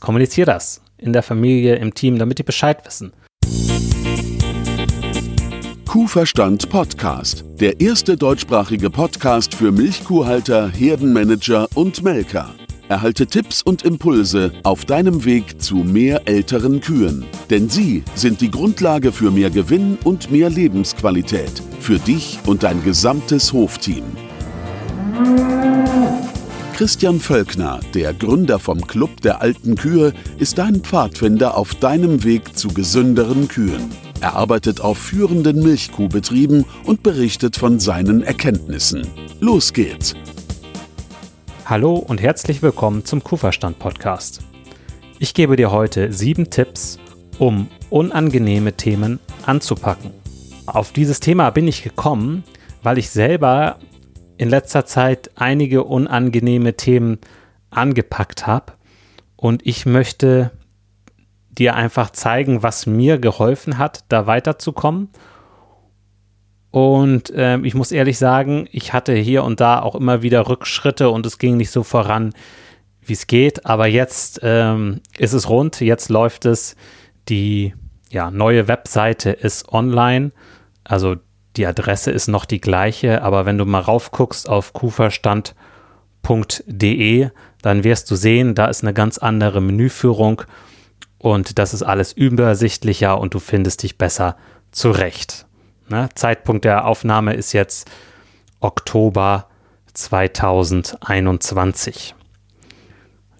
hast. Kommunizier das in der Familie, im Team, damit die Bescheid wissen. Kuhverstand Podcast, der erste deutschsprachige Podcast für Milchkuhhalter, Herdenmanager und Melker. Erhalte Tipps und Impulse auf deinem Weg zu mehr älteren Kühen. Denn sie sind die Grundlage für mehr Gewinn und mehr Lebensqualität. Für dich und dein gesamtes Hofteam. Christian Völkner, der Gründer vom Club der alten Kühe, ist dein Pfadfinder auf deinem Weg zu gesünderen Kühen. Er arbeitet auf führenden Milchkuhbetrieben und berichtet von seinen Erkenntnissen. Los geht's! Hallo und herzlich willkommen zum Kuhverstand Podcast. Ich gebe dir heute sieben Tipps, um unangenehme Themen anzupacken. Auf dieses Thema bin ich gekommen, weil ich selber in letzter Zeit einige unangenehme Themen angepackt habe. Und ich möchte dir einfach zeigen, was mir geholfen hat, da weiterzukommen. Und äh, ich muss ehrlich sagen, ich hatte hier und da auch immer wieder Rückschritte und es ging nicht so voran, wie es geht. Aber jetzt ähm, ist es rund, jetzt läuft es. Die ja, neue Webseite ist online. Also die Adresse ist noch die gleiche, aber wenn du mal raufguckst auf kuferstand.de, dann wirst du sehen, da ist eine ganz andere Menüführung und das ist alles übersichtlicher und du findest dich besser zurecht. Ne? Zeitpunkt der Aufnahme ist jetzt Oktober 2021.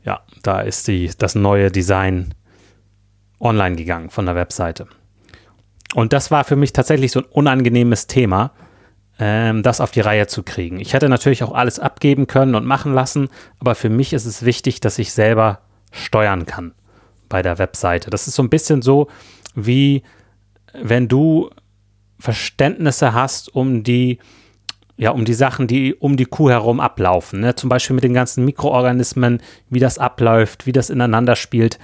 Ja, da ist die, das neue Design online gegangen von der Webseite. Und das war für mich tatsächlich so ein unangenehmes Thema, ähm, das auf die Reihe zu kriegen. Ich hätte natürlich auch alles abgeben können und machen lassen, aber für mich ist es wichtig, dass ich selber steuern kann bei der Webseite. Das ist so ein bisschen so, wie wenn du Verständnisse hast um die, ja, um die Sachen, die um die Kuh herum ablaufen. Ne? Zum Beispiel mit den ganzen Mikroorganismen, wie das abläuft, wie das ineinander spielt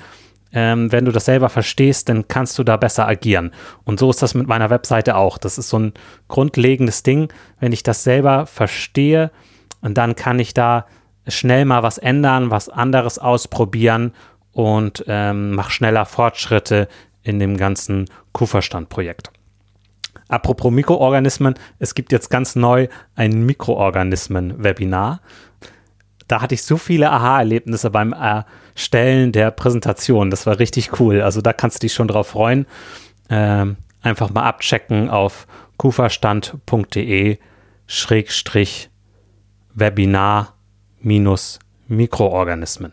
ähm, wenn du das selber verstehst, dann kannst du da besser agieren. Und so ist das mit meiner Webseite auch. Das ist so ein grundlegendes Ding. Wenn ich das selber verstehe, dann kann ich da schnell mal was ändern, was anderes ausprobieren und ähm, mache schneller Fortschritte in dem ganzen Kuhverstand-Projekt. Apropos Mikroorganismen, es gibt jetzt ganz neu ein Mikroorganismen-Webinar. Da hatte ich so viele Aha-Erlebnisse beim äh, Stellen der Präsentation. Das war richtig cool. Also da kannst du dich schon drauf freuen. Ähm, einfach mal abchecken auf kuferstand.de Schrägstrich Webinar minus Mikroorganismen.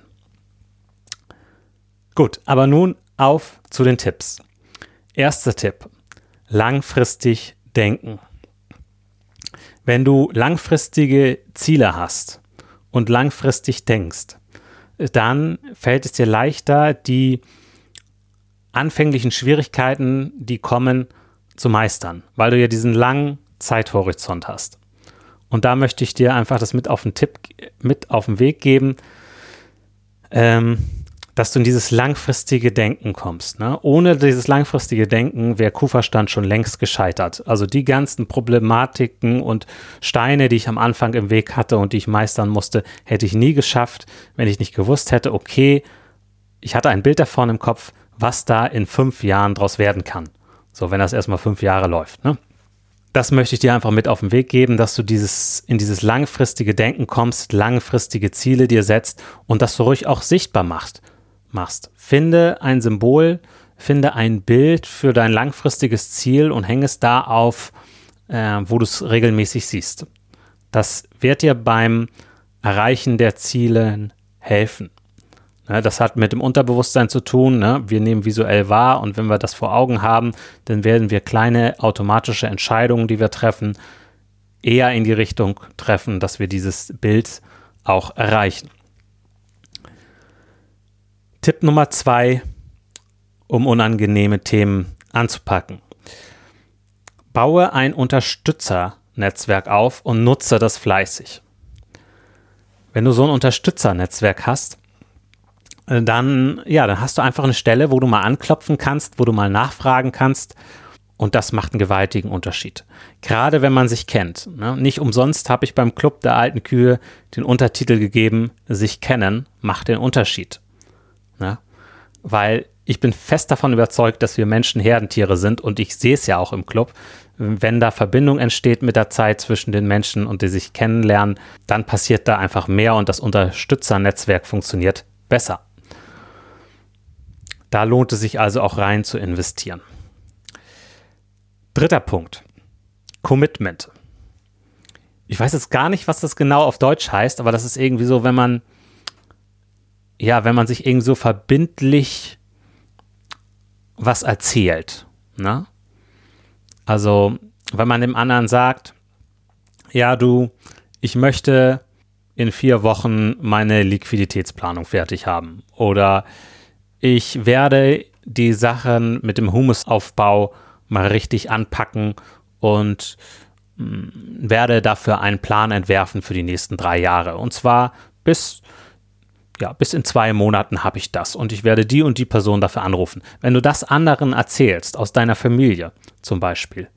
Gut, aber nun auf zu den Tipps. Erster Tipp. Langfristig denken. Wenn du langfristige Ziele hast und langfristig denkst, dann fällt es dir leichter, die anfänglichen Schwierigkeiten, die kommen, zu meistern, weil du ja diesen langen Zeithorizont hast. Und da möchte ich dir einfach das mit auf den Tipp, mit auf den Weg geben. Ähm, dass du in dieses langfristige Denken kommst. Ne? Ohne dieses langfristige Denken wäre Kuhverstand schon längst gescheitert. Also die ganzen Problematiken und Steine, die ich am Anfang im Weg hatte und die ich meistern musste, hätte ich nie geschafft, wenn ich nicht gewusst hätte, okay, ich hatte ein Bild davon im Kopf, was da in fünf Jahren draus werden kann. So, wenn das erstmal fünf Jahre läuft. Ne? Das möchte ich dir einfach mit auf den Weg geben, dass du dieses, in dieses langfristige Denken kommst, langfristige Ziele dir setzt und das so ruhig auch sichtbar machst machst. Finde ein Symbol, finde ein Bild für dein langfristiges Ziel und hänge es da auf, äh, wo du es regelmäßig siehst. Das wird dir beim Erreichen der Ziele helfen. Ne, das hat mit dem Unterbewusstsein zu tun. Ne? Wir nehmen visuell wahr und wenn wir das vor Augen haben, dann werden wir kleine automatische Entscheidungen, die wir treffen, eher in die Richtung treffen, dass wir dieses Bild auch erreichen. Tipp Nummer zwei, um unangenehme Themen anzupacken. Baue ein Unterstützernetzwerk auf und nutze das fleißig. Wenn du so ein Unterstützernetzwerk hast, dann, ja, dann hast du einfach eine Stelle, wo du mal anklopfen kannst, wo du mal nachfragen kannst. Und das macht einen gewaltigen Unterschied. Gerade wenn man sich kennt. Ne? Nicht umsonst habe ich beim Club der alten Kühe den Untertitel gegeben, sich kennen macht den Unterschied. Ja? weil ich bin fest davon überzeugt, dass wir Menschen Herdentiere sind und ich sehe es ja auch im Club. Wenn da Verbindung entsteht mit der Zeit zwischen den Menschen und die sich kennenlernen, dann passiert da einfach mehr und das Unterstützernetzwerk funktioniert besser. Da lohnt es sich also auch rein zu investieren. Dritter Punkt. Commitment. Ich weiß jetzt gar nicht, was das genau auf Deutsch heißt, aber das ist irgendwie so, wenn man, ja, wenn man sich irgendwie so verbindlich was erzählt. Ne? Also, wenn man dem anderen sagt, ja, du, ich möchte in vier Wochen meine Liquiditätsplanung fertig haben. Oder ich werde die Sachen mit dem Humusaufbau mal richtig anpacken und mh, mm, werde dafür einen Plan entwerfen für die nächsten drei Jahre. Und zwar bis ja, bis in zwei Monaten habe ich das und ich werde die und die Person dafür anrufen. Wenn du das anderen erzählst, aus deiner Familie zum Beispiel,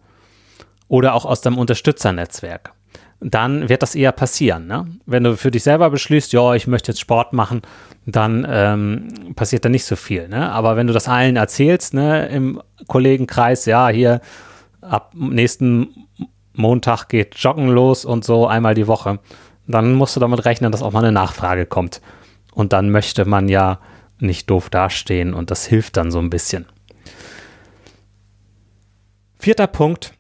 oder auch aus deinem Unterstützernetzwerk, dann wird das eher passieren. Ne? Wenn du für dich selber beschließt, ja, ich möchte jetzt Sport machen, dann ähm, passiert da nicht so viel. Ne? Aber wenn du das allen erzählst, ne, im Kollegenkreis, ja, hier ab nächsten Montag geht Joggen los und so einmal die Woche, dann musst du damit rechnen, dass auch mal eine Nachfrage kommt. Und dann möchte man ja nicht doof dastehen und das hilft dann so ein bisschen. Vierter Punkt,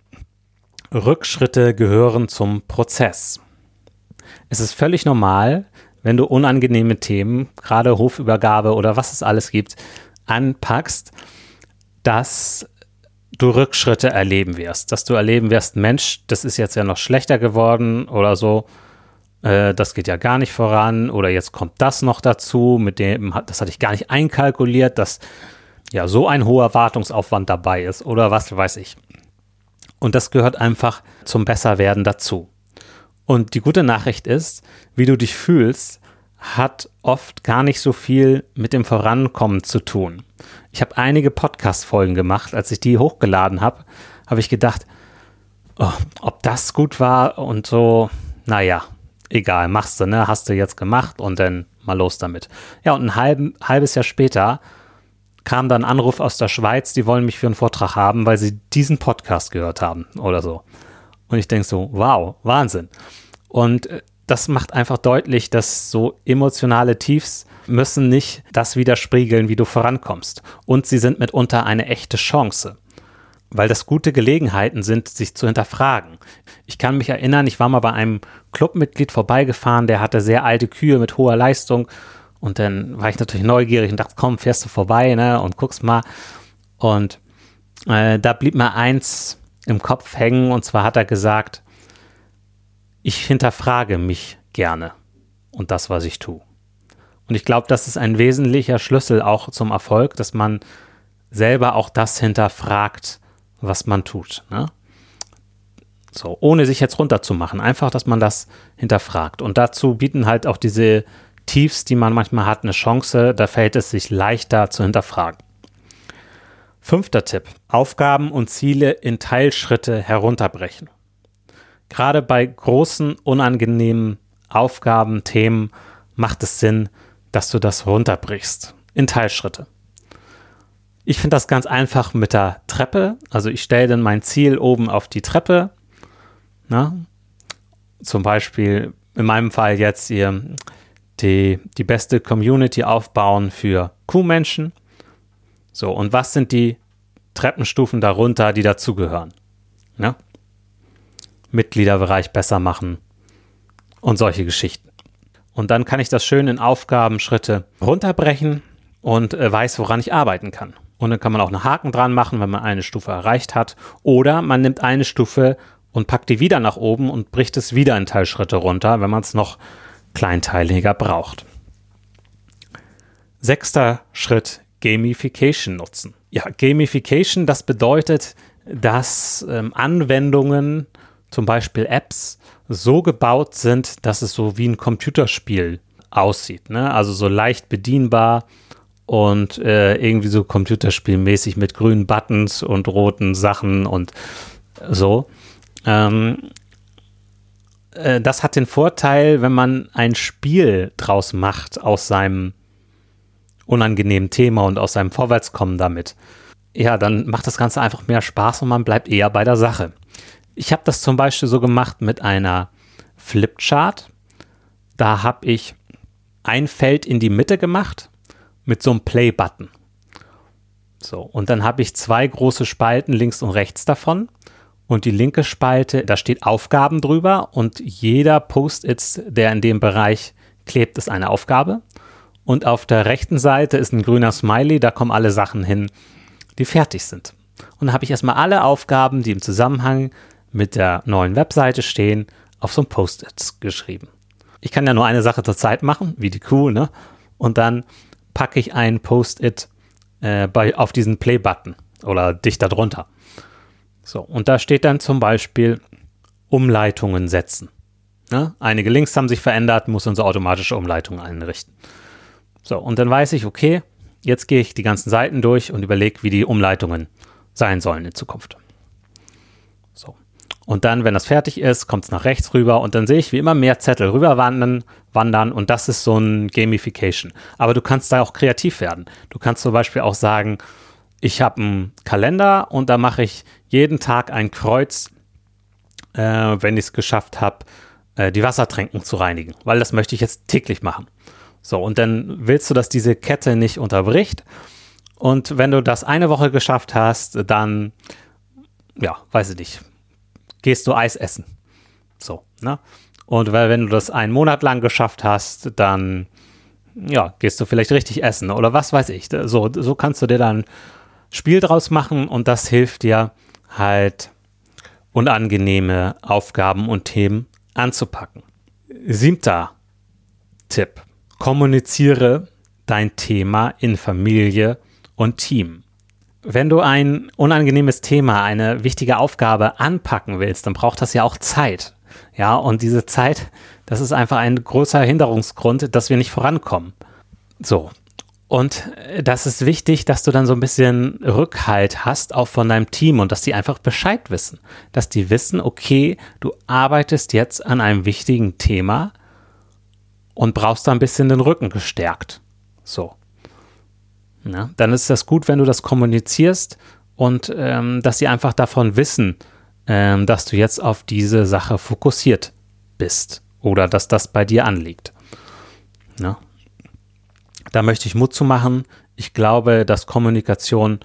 Rückschritte gehören zum Prozess. Es ist völlig normal, wenn du unangenehme Themen, gerade Hofübergabe oder was es alles gibt, anpackst, dass du Rückschritte erleben wirst. Dass du erleben wirst, Mensch, das ist jetzt ja noch schlechter geworden oder so, äh, das geht ja gar nicht voran oder jetzt kommt das noch dazu, mit dem, das hatte ich gar nicht einkalkuliert, dass ja so ein hoher Wartungsaufwand dabei ist oder was weiß ich. Und das gehört einfach zum Besserwerden dazu. Und die gute Nachricht ist, wie du dich fühlst, hat oft gar nicht so viel mit dem Vorankommen zu tun. Ich habe einige Podcast-Folgen gemacht. Als ich die hochgeladen habe, habe ich gedacht, oh, ob das gut war und so, naja, egal, machst du, ne? Hast du jetzt gemacht und dann mal los damit. Ja, und ein halb, halbes Jahr später kam dann ein Anruf aus der Schweiz, die wollen mich für einen Vortrag haben, weil sie diesen Podcast gehört haben oder so. Und ich denke so, wow, Wahnsinn. Und äh, das macht einfach deutlich, dass so emotionale Tiefs müssen nicht das widerspiegeln, wie du vorankommst. Und sie sind mitunter eine echte Chance, weil das gute Gelegenheiten sind, sich zu hinterfragen. Ich kann mich erinnern, ich war mal bei einem Clubmitglied vorbeigefahren, der hatte sehr alte Kühe mit hoher Leistung und dann war ich natürlich neugierig und dachte, komm, fährst du vorbei, ne, und guckst mal. Und äh, da blieb mir eins im Kopf hängen, und zwar hat er gesagt, ich hinterfrage mich gerne und das, was ich tue. Und ich glaube, das ist ein wesentlicher Schlüssel auch zum Erfolg, dass man selber auch das hinterfragt, was man tut. Ne? So, ohne sich jetzt runterzumachen. Einfach, dass man das hinterfragt. Und dazu bieten halt auch diese Tiefs, die man manchmal hat, eine Chance. Da fällt es sich leichter zu hinterfragen. Fünfter Tipp. Aufgaben und Ziele in Teilschritte herunterbrechen. Gerade bei großen, unangenehmen Aufgaben, Themen macht es Sinn, dass du das runterbrichst in Teilschritte. Ich finde das ganz einfach mit der Treppe. Also ich stelle dann mein Ziel oben auf die Treppe. Na? Zum Beispiel in meinem Fall jetzt hier die, die beste Community aufbauen für Kuhmenschen. So, und was sind die Treppenstufen darunter, die dazugehören? Ja? Mitgliederbereich besser machen und solche Geschichten. Und dann kann ich das schön in Aufgabenschritte runterbrechen und äh, weiß, woran ich arbeiten kann. Und dann kann man auch einen Haken dran machen, wenn man eine Stufe erreicht hat. Oder man nimmt eine Stufe und packt die wieder nach oben und bricht es wieder in Teilschritte runter, wenn man es noch kleinteiliger braucht. Sechster Schritt, Gamification nutzen. Ja, Gamification, das bedeutet, dass ähm, Anwendungen, zum Beispiel Apps, so gebaut sind, dass es so wie ein Computerspiel aussieht. Ne? Also so leicht bedienbar und äh, irgendwie so computerspielmäßig mit grünen Buttons und roten Sachen und so. Ähm, äh, das hat den Vorteil, wenn man ein Spiel draus macht aus seinem unangenehmen Thema und aus seinem Vorwärtskommen damit, ja, dann macht das Ganze einfach mehr Spaß und man bleibt eher bei der Sache. Ich habe das zum Beispiel so gemacht mit einer Flipchart. Da habe ich ein Feld in die Mitte gemacht mit so einem Play-Button. So, und dann habe ich zwei große Spalten links und rechts davon. Und die linke Spalte, da steht Aufgaben drüber und jeder Post-it, der in dem Bereich klebt, ist eine Aufgabe. Und auf der rechten Seite ist ein grüner Smiley, da kommen alle Sachen hin, die fertig sind. Und dann habe ich erstmal alle Aufgaben, die im Zusammenhang mit der neuen Webseite stehen, auf so ein Post-it geschrieben. Ich kann ja nur eine Sache zur Zeit machen, wie die Kuh, ne? Und dann packe ich ein Post-it äh, auf diesen Play-Button oder dicht darunter. So, und da steht dann zum Beispiel Umleitungen setzen. Ne? Einige Links haben sich verändert, muss unsere automatische Umleitung einrichten. So, und dann weiß ich, okay, jetzt gehe ich die ganzen Seiten durch und überlege, wie die Umleitungen sein sollen in Zukunft. Und dann, wenn das fertig ist, kommt es nach rechts rüber und dann sehe ich, wie immer mehr Zettel rüberwandern wandern und das ist so ein Gamification. Aber du kannst da auch kreativ werden. Du kannst zum Beispiel auch sagen, ich habe einen Kalender und da mache ich jeden Tag ein Kreuz, äh, wenn ich es geschafft habe, äh, die Wassertränken zu reinigen, weil das möchte ich jetzt täglich machen. So, und dann willst du, dass diese Kette nicht unterbricht. Und wenn du das eine Woche geschafft hast, dann, ja, weiß ich nicht, gehst du Eis essen. So, ne? Und weil, wenn du das einen Monat lang geschafft hast, dann, ja, gehst du vielleicht richtig essen oder was weiß ich. So, so kannst du dir dann Spiel draus machen und das hilft dir halt unangenehme Aufgaben und Themen anzupacken. Siebter Tipp. Kommuniziere dein Thema in Familie und Team. Wenn du ein unangenehmes Thema, eine wichtige Aufgabe anpacken willst, dann braucht das ja auch Zeit. Ja, und diese Zeit, das ist einfach ein großer Hinderungsgrund, dass wir nicht vorankommen. So. Und das ist wichtig, dass du dann so ein bisschen Rückhalt hast, auch von deinem Team und dass die einfach Bescheid wissen. Dass die wissen, okay, du arbeitest jetzt an einem wichtigen Thema und brauchst da ein bisschen den Rücken gestärkt. So. Na, dann ist das gut, wenn du das kommunizierst und ähm, dass sie einfach davon wissen, ähm, dass du jetzt auf diese Sache fokussiert bist oder dass das bei dir anliegt. Na? Da möchte ich Mut zu machen. Ich glaube, dass Kommunikation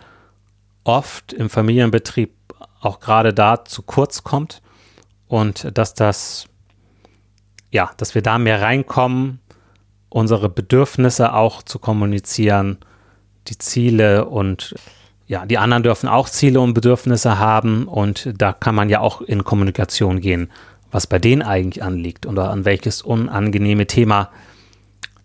oft im Familienbetrieb auch gerade da zu kurz kommt und dass das ja, dass wir da mehr reinkommen, unsere Bedürfnisse auch zu kommunizieren, die Ziele und ja, die anderen dürfen auch Ziele und Bedürfnisse haben und da kann man ja auch in Kommunikation gehen, was bei denen eigentlich anliegt oder an welches unangenehme Thema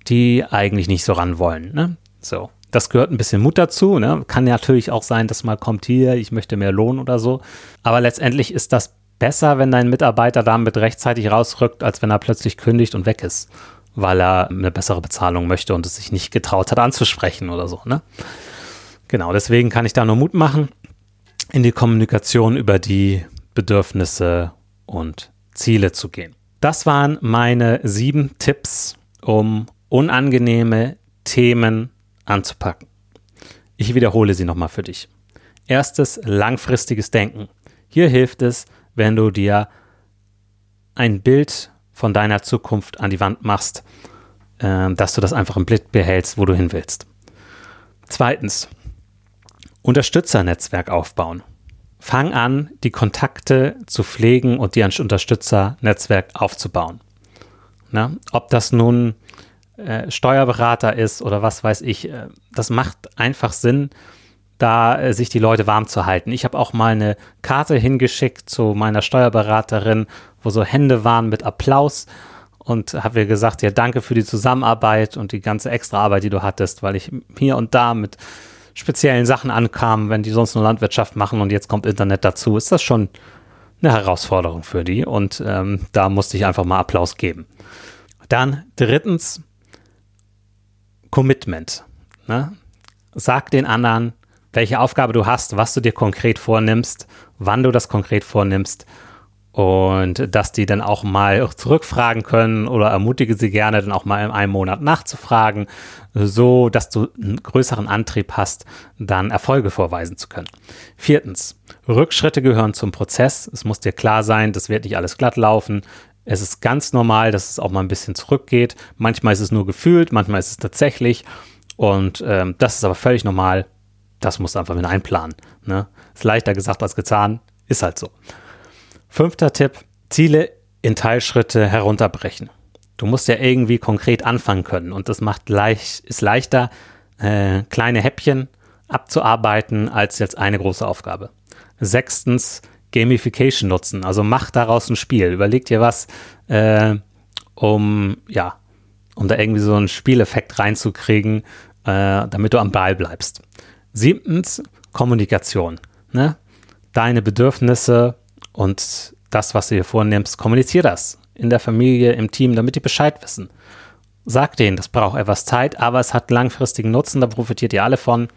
die eigentlich nicht so ran wollen. Ne? So, das gehört ein bisschen Mut dazu. Ne? Kann natürlich auch sein, dass mal kommt hier, ich möchte mehr Lohn oder so. Aber letztendlich ist das besser, wenn dein Mitarbeiter damit rechtzeitig rausrückt, als wenn er plötzlich kündigt und weg ist, weil er eine bessere Bezahlung möchte und es sich nicht getraut hat anzusprechen oder so. Ne? Genau, deswegen kann ich da nur Mut machen in die Kommunikation über die Bedürfnisse und Ziele zu gehen. Das waren meine sieben Tipps, um unangenehme Themen anzupacken. Ich wiederhole sie nochmal für dich. Erstes, langfristiges Denken. Hier hilft es, wenn du dir ein Bild von deiner Zukunft an die Wand machst, äh, dass du das einfach im Blick behältst, wo du hin willst. Zweitens, Unterstützernetzwerk aufbauen. Fang an, die Kontakte zu pflegen und dir ein Unterstützernetzwerk aufzubauen. Na, ob das nun äh, Steuerberater ist oder was weiß ich, äh, das macht einfach Sinn, da äh, sich die Leute warm zu halten. Ich habe auch mal eine Karte hingeschickt zu meiner Steuerberaterin, wo so Hände waren mit Applaus und habe ihr gesagt, ja, danke für die Zusammenarbeit und die ganze Extraarbeit, die du hattest, weil ich hier und da mit speziellen Sachen ankam, wenn die sonst nur Landwirtschaft machen und jetzt kommt Internet dazu, ist das schon eine Herausforderung für die und ähm, da musste ich einfach mal Applaus geben. Dann drittens Commitment. Ne? Sag den anderen, welche Aufgabe du hast, was du dir konkret vornimmst, wann du das konkret vornimmst und dass die dann auch mal zurückfragen können oder ermutige sie gerne dann auch mal in einem Monat nachzufragen, so dass du einen größeren Antrieb hast, dann Erfolge vorweisen zu können. Viertens, Rückschritte gehören zum Prozess. Es muss dir klar sein, das wird nicht alles glatt laufen. Es ist ganz normal, dass es auch mal ein bisschen zurückgeht. Manchmal ist es nur gefühlt, manchmal ist es tatsächlich. Und ähm, das ist aber völlig normal. Das musst du einfach mit einplanen. Ne? Ist leichter gesagt als getan. Ist halt so. Fünfter Tipp, Ziele in Teilschritte herunterbrechen. Du musst ja irgendwie konkret anfangen können und das macht leicht, ist leichter, äh, kleine Häppchen abzuarbeiten als jetzt eine große Aufgabe. Sechstens, Gamification nutzen. Also mach daraus ein Spiel. Überleg dir was, äh, um, ja, um da irgendwie so einen Spieleffekt reinzukriegen, äh, damit du am Ball bleibst. Siebtens, Kommunikation. Ne? Deine Bedürfnisse und das, was du dir vornimmst, kommunizier das in der Familie, im Team, damit die Bescheid wissen. Sag denen, das braucht etwas Zeit, aber es hat langfristigen Nutzen, da profitiert ihr alle von.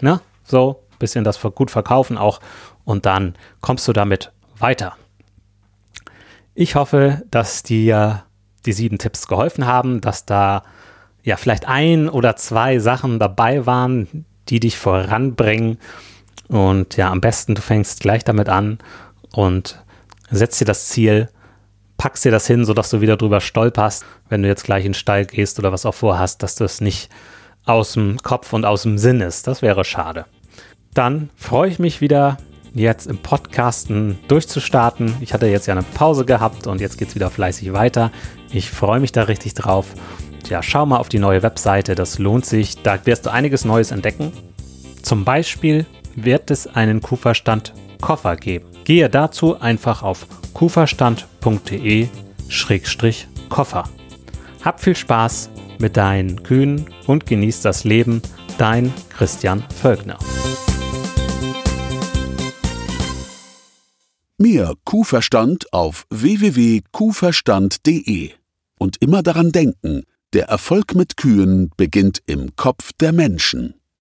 Ne? So, bisschen das gut verkaufen auch und dann kommst du damit weiter. Ich hoffe, dass dir die sieben Tipps geholfen haben, dass da ja vielleicht ein oder zwei Sachen dabei waren, die dich voranbringen. Und ja, am besten du fängst gleich damit an und setzt dir das Ziel, packst dir das hin, sodass du wieder drüber stolperst, wenn du jetzt gleich in den Stall gehst oder was auch vorhast, dass das nicht aus dem Kopf und aus dem Sinn ist. Das wäre schade. Dann freue ich mich wieder, jetzt im Podcasten durchzustarten. Ich hatte jetzt ja eine Pause gehabt und jetzt geht es wieder fleißig weiter. Ich freue mich da richtig drauf. Ja, schau mal auf die neue Webseite, das lohnt sich. Da wirst du einiges Neues entdecken. Zum Beispiel wird es einen Kuferstand Koffer geben. Gehe dazu einfach auf kuferstand.de-koffer. Hab viel Spaß mit deinen Kühen und genieß das Leben. Dein Christian Völkner. Mehr Kuhverstand auf www.kuhverstand.de. Und immer daran denken, der Erfolg mit Kühen beginnt im Kopf der Menschen.